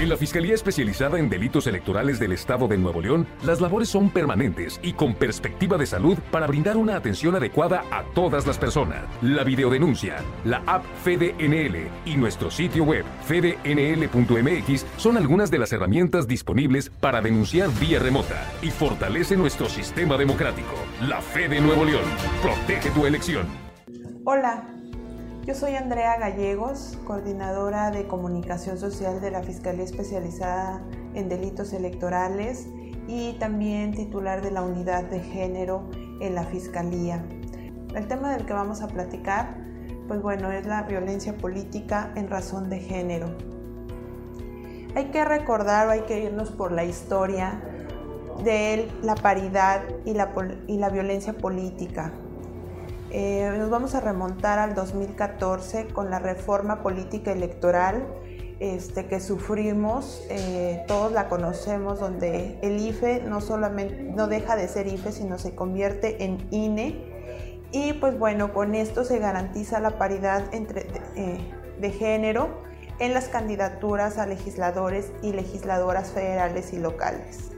En la Fiscalía Especializada en Delitos Electorales del Estado de Nuevo León, las labores son permanentes y con perspectiva de salud para brindar una atención adecuada a todas las personas. La videodenuncia, la app FedeNL y nuestro sitio web fednl.mx son algunas de las herramientas disponibles para denunciar vía remota y fortalece nuestro sistema democrático. La Fe de Nuevo León. Protege tu elección. Hola, yo soy Andrea Gallegos, coordinadora de comunicación social de la Fiscalía Especializada en Delitos Electorales y también titular de la Unidad de Género en la Fiscalía. El tema del que vamos a platicar, pues bueno, es la violencia política en razón de género. Hay que recordar o hay que irnos por la historia de la paridad y la, y la violencia política. Eh, nos vamos a remontar al 2014 con la reforma política electoral este, que sufrimos, eh, todos la conocemos, donde el IFE no solamente no deja de ser IFE, sino se convierte en INE. Y pues bueno, con esto se garantiza la paridad entre, eh, de género en las candidaturas a legisladores y legisladoras federales y locales.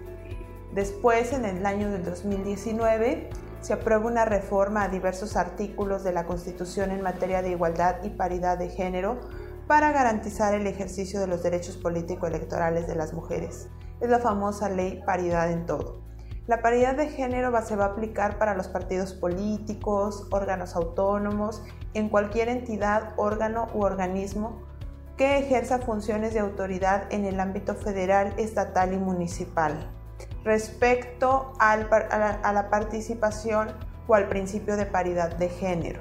Después, en el año del 2019, se aprueba una reforma a diversos artículos de la Constitución en materia de igualdad y paridad de género para garantizar el ejercicio de los derechos político-electorales de las mujeres. Es la famosa ley paridad en todo. La paridad de género se va a aplicar para los partidos políticos, órganos autónomos, en cualquier entidad, órgano u organismo que ejerza funciones de autoridad en el ámbito federal, estatal y municipal respecto a, la, participación o al principio de paridad de género.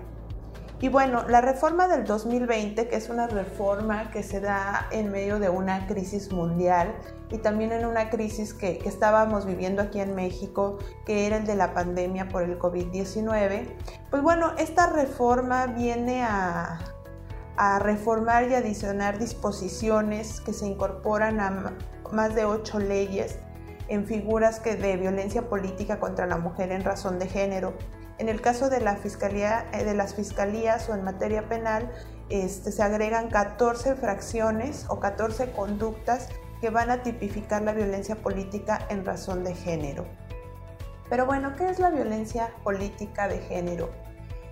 Y bueno, la reforma del 2020, que es una reforma que se da en medio de una crisis mundial y también en una crisis que, estábamos viviendo aquí en México, que era el de la pandemia por el COVID-19, pues bueno, esta reforma viene a, a reformar y adicionar disposiciones que se incorporan a más de ocho leyes en figuras que de violencia política contra la mujer en razón de género. En el caso de, la fiscalía, eh, de las fiscalías o en materia penal, este, se agregan 14 fracciones o 14 conductas que van a tipificar la violencia política en razón de género. Pero bueno, ¿qué es la violencia política de género?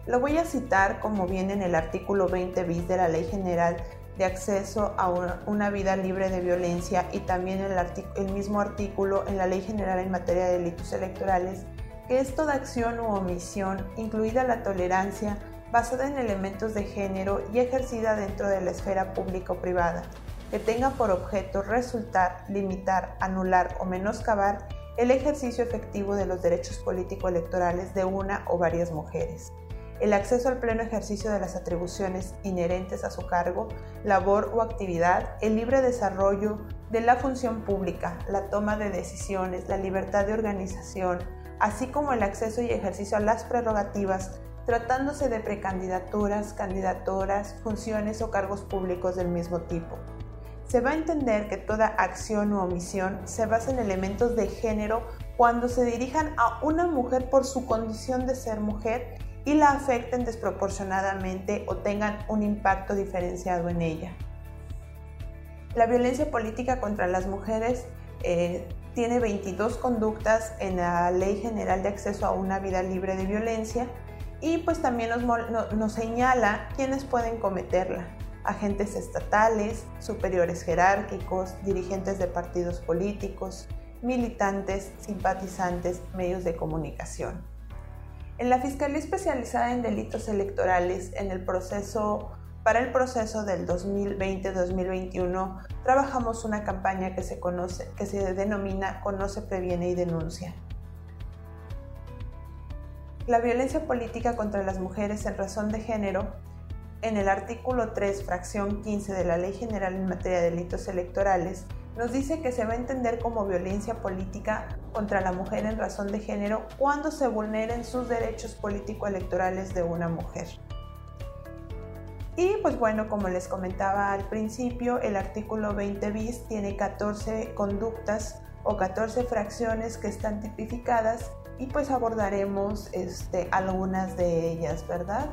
Lo voy a citar como viene en el artículo 20 bis de la Ley General de acceso a una vida libre de violencia y también el, mismo artículo en la Ley General en materia de delitos electorales, que es toda acción u omisión, incluida la tolerancia, basada en elementos de género y ejercida dentro de la esfera pública o privada, que tenga por objeto resultar, limitar, anular o menoscabar el ejercicio efectivo de los derechos político-electorales de una o varias mujeres el acceso al pleno ejercicio de las atribuciones inherentes a su cargo, labor o actividad, el libre desarrollo de la función pública, la toma de decisiones, la libertad de organización, así como el acceso y ejercicio a las prerrogativas, tratándose de precandidaturas, candidaturas, funciones o cargos públicos del mismo tipo. Se va a entender que toda acción u omisión se basa en elementos de género cuando se dirijan a una mujer por su condición de ser mujer y la afecten desproporcionadamente o tengan un impacto diferenciado en ella. La violencia política contra las mujeres eh, tiene 22 conductas en la Ley General de Acceso a una Vida Libre de Violencia y pues también nos, nos señala quiénes pueden cometerla. Agentes estatales, superiores jerárquicos, dirigentes de partidos políticos, militantes, simpatizantes, medios de comunicación. En la Fiscalía Especializada en Delitos Electorales, en el proceso, para el proceso del 2020-2021, trabajamos una campaña que se, que se denomina Conoce, Previene y Denuncia. La violencia política contra las mujeres en razón de género, en el artículo 3, fracción 15 de la Ley General en materia de delitos electorales, nos dice que se va a entender como violencia política contra la mujer en razón de género cuando se vulneren sus derechos político-electorales de una mujer. Y pues bueno, como les comentaba al principio, el artículo 20 bis tiene 14 conductas o 14 fracciones que están tipificadas y pues abordaremos este, algunas de ellas, ¿verdad?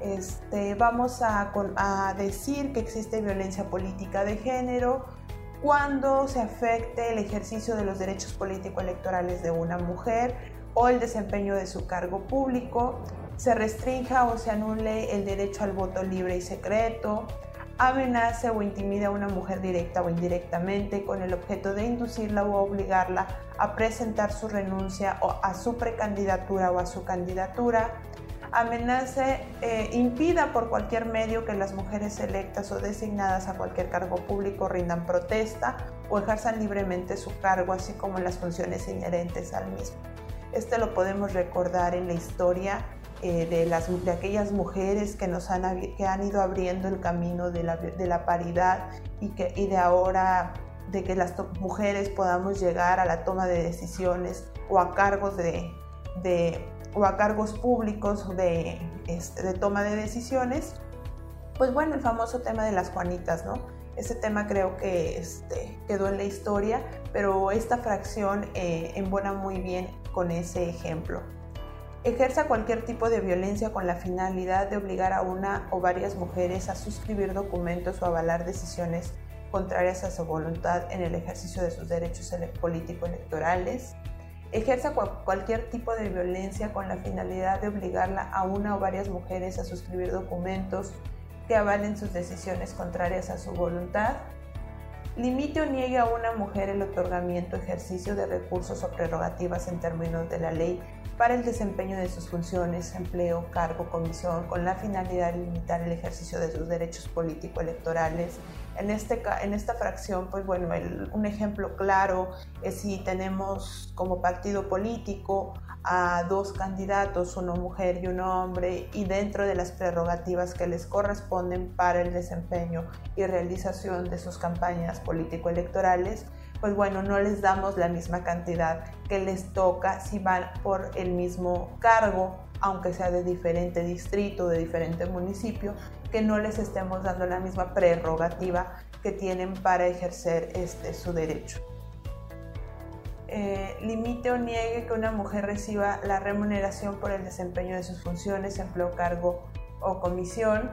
Este, vamos a, a decir que existe violencia política de género, cuando se afecte el ejercicio de los derechos político-electorales de una mujer o el desempeño de su cargo público, se restrinja o se anule el derecho al voto libre y secreto, amenace o intimida a una mujer directa o indirectamente con el objeto de inducirla o obligarla a presentar su renuncia o a su precandidatura o a su candidatura, amenace, eh, impida por cualquier medio que las mujeres electas o designadas a cualquier cargo público rindan protesta o ejerzan libremente su cargo, así como las funciones inherentes al mismo. Este lo podemos recordar en la historia eh, de, las, de aquellas mujeres que, nos han, que han ido abriendo el camino de la, de la paridad y, que, y de ahora de que las mujeres podamos llegar a la toma de decisiones o a cargos de, o a cargos públicos de, este, de, toma de decisiones, pues bueno, el famoso tema de las Juanitas, ¿no? Ese tema creo que este, quedó en la historia, pero esta fracción eh, embona muy bien con ese ejemplo ejerza cualquier tipo de violencia con la finalidad de obligar a una o varias mujeres a suscribir documentos o avalar decisiones contrarias a su voluntad en el ejercicio de sus derechos político-electorales, ejerza cualquier tipo de violencia con la finalidad de obligarla a una o varias mujeres a suscribir documentos que avalen sus decisiones contrarias a su voluntad, limite o niegue a una mujer el otorgamiento ejercicio de recursos o prerrogativas en términos de la ley para el desempeño de sus funciones, empleo, cargo, comisión, con la finalidad de limitar el ejercicio de sus derechos político-electorales. En, este, en esta fracción, pues bueno, un ejemplo claro es si tenemos como partido político a dos candidatos, una mujer y un hombre, y dentro de las prerrogativas que les corresponden para el desempeño y realización de sus campañas político-electorales, pues bueno, no les damos la misma cantidad que les toca si van por el mismo cargo, aunque sea de diferente distrito, de diferente municipio, que no les estemos dando la misma prerrogativa que tienen para ejercer este, su derecho. Eh, limite o niegue que una mujer reciba la remuneración por el desempeño de sus funciones, empleo, cargo o comisión,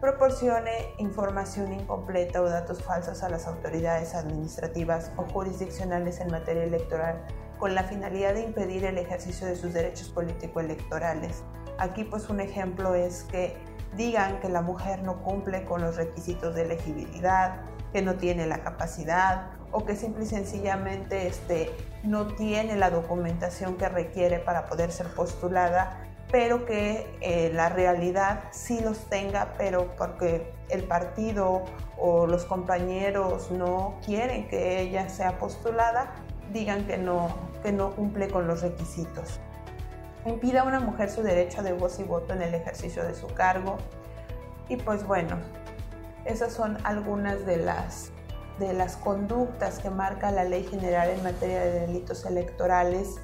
proporcione información incompleta o datos falsos a las autoridades administrativas o jurisdiccionales en materia electoral con la finalidad de impedir el ejercicio de sus derechos político-electorales. Aquí pues un ejemplo es que digan que la mujer no cumple con los requisitos de elegibilidad, que no tiene la capacidad o que simple y sencillamente este, no tiene la documentación que requiere para poder ser postulada pero que eh, la realidad sí los tenga, pero porque el partido o los compañeros no quieren que ella sea postulada, digan que no, que no cumple con los requisitos. Impida a una mujer su derecho de voz y voto en el ejercicio de su cargo. Y pues bueno, esas son algunas de las, de las conductas que marca la Ley General en materia de delitos electorales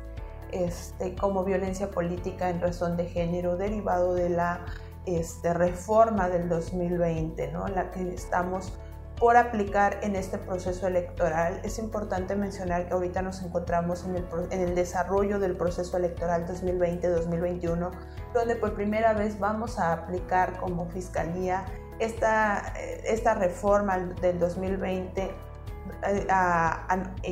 este, como violencia política en razón de género derivado de la este, reforma del 2020, ¿no? la que estamos por aplicar en este proceso electoral. Es importante mencionar que ahorita nos encontramos en el, en el desarrollo del proceso electoral 2020-2021, donde por primera vez vamos a aplicar como fiscalía esta, esta reforma del 2020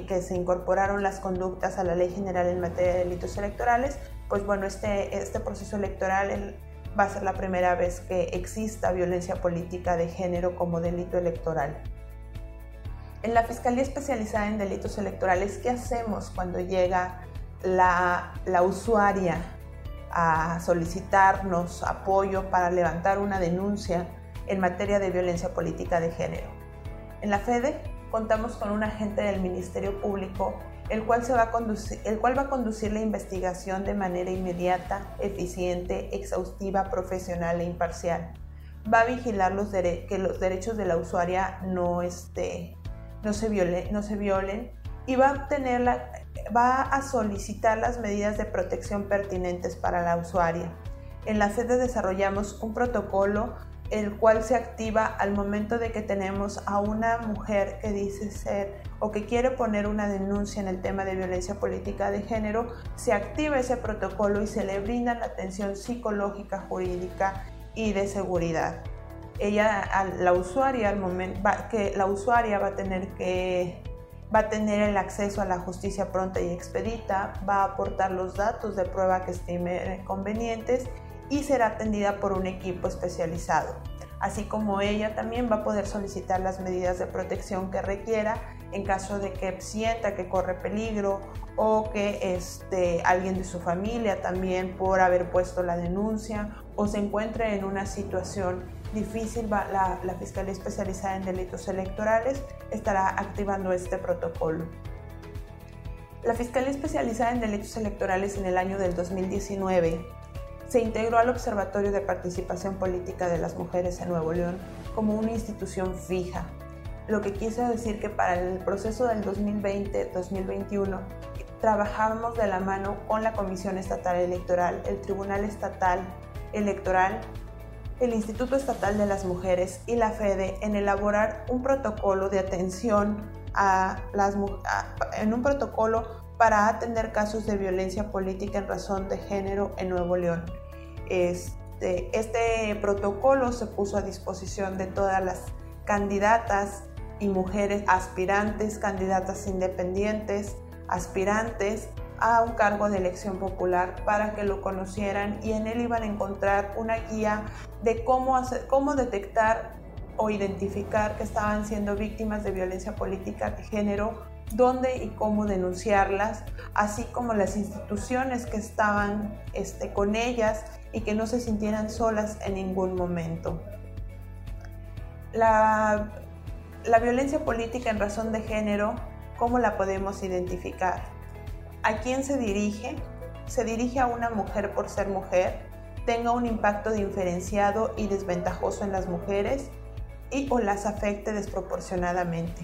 que se incorporaron las conductas a la Ley General en materia de delitos electorales, pues bueno, este, este proceso electoral va a ser la primera vez que exista violencia política de género como delito electoral. En la Fiscalía Especializada en Delitos Electorales, ¿qué hacemos cuando llega la, la usuaria a solicitarnos apoyo para levantar una denuncia en materia de violencia política de género? En la FEDE contamos con un agente del Ministerio Público, el cual, se va a conducir, el cual va a conducir la investigación de manera inmediata, eficiente, exhaustiva, profesional e imparcial. Va a vigilar los que los derechos de la usuaria no, este, no, se, viole no se violen y va a, tener la, va a solicitar las medidas de protección pertinentes para la usuaria. En la sede desarrollamos un protocolo el cual se activa al momento de que tenemos a una mujer que dice ser o que quiere poner una denuncia en el tema de violencia política de género, se activa ese protocolo y se le brinda la atención psicológica, jurídica y de seguridad. ella, la usuaria, al momento que la usuaria va a tener que va a tener el acceso a la justicia pronta y expedita, va a aportar los datos de prueba que estime convenientes y será atendida por un equipo especializado. Así como ella también va a poder solicitar las medidas de protección que requiera en caso de que sienta que corre peligro o que este, alguien de su familia también por haber puesto la denuncia o se encuentre en una situación difícil, la, la Fiscalía Especializada en Delitos Electorales estará activando este protocolo. La Fiscalía Especializada en Delitos Electorales en el año del 2019 se integró al Observatorio de Participación Política de las Mujeres en Nuevo León como una institución fija, lo que quiso decir que para el proceso del 2020-2021 trabajamos de la mano con la Comisión Estatal Electoral, el Tribunal Estatal Electoral, el Instituto Estatal de las Mujeres y la FEDE en elaborar un protocolo de atención a las en un protocolo para atender casos de violencia política en razón de género en Nuevo León. Este, este protocolo se puso a disposición de todas las candidatas y mujeres aspirantes, candidatas independientes, aspirantes a un cargo de elección popular para que lo conocieran y en él iban a encontrar una guía de cómo, hacer, cómo detectar o identificar que estaban siendo víctimas de violencia política de género, dónde y cómo denunciarlas, así como las instituciones que estaban este, con ellas y que no se sintieran solas en ningún momento. La, la violencia política en razón de género, ¿cómo la podemos identificar? ¿A quién se dirige? Se dirige a una mujer por ser mujer, tenga un impacto diferenciado y desventajoso en las mujeres y o las afecte desproporcionadamente.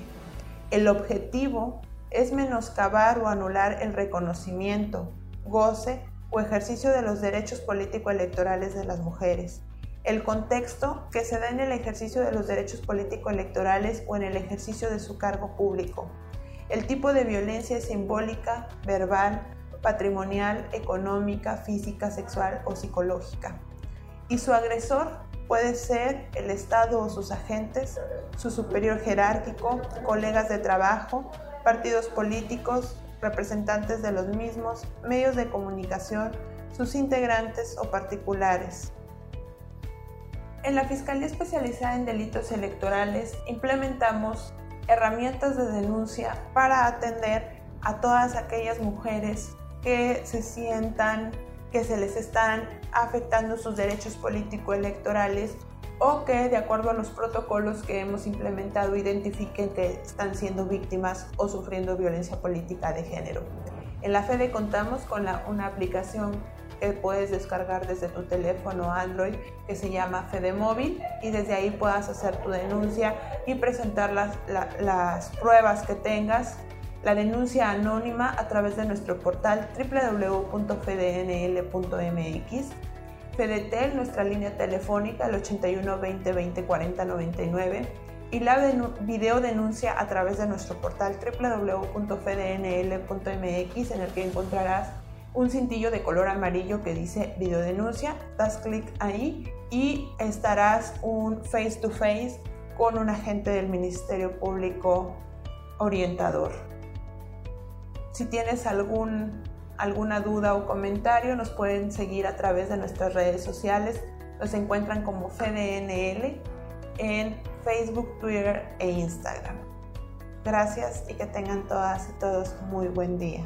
El objetivo es menoscabar o anular el reconocimiento, goce o ejercicio de los derechos político-electorales de las mujeres. El contexto que se da en el ejercicio de los derechos político-electorales o en el ejercicio de su cargo público. El tipo de violencia es simbólica, verbal, patrimonial, económica, física, sexual o psicológica. Y su agresor puede ser el Estado o sus agentes, su superior jerárquico, colegas de trabajo, partidos políticos, representantes de los mismos, medios de comunicación, sus integrantes o particulares. En la Fiscalía Especializada en Delitos Electorales implementamos herramientas de denuncia para atender a todas aquellas mujeres que se sientan que se les están afectando sus derechos político-electorales o que de acuerdo a los protocolos que hemos implementado identifiquen que están siendo víctimas o sufriendo violencia política de género. En la FEDE contamos con una aplicación que puedes descargar desde tu teléfono Android que se llama Fede Móvil y desde ahí puedas hacer tu denuncia y presentar las pruebas que tengas la denuncia anónima a través de nuestro portal www.fdnl.mx, Fedetel, nuestra línea telefónica, el 81 20 20 40 99, y la video denuncia a través de nuestro portal www.fdnl.mx, en el que encontrarás un cintillo de color amarillo que dice videodenuncia, das clic ahí y estarás un face to face con un agente del Ministerio Público orientador. Si tienes algún, alguna duda o comentario, nos pueden seguir a través de nuestras redes sociales. Nos encuentran como FDNL en Facebook, Twitter e Instagram. Gracias y que tengan todas y todos muy buen día.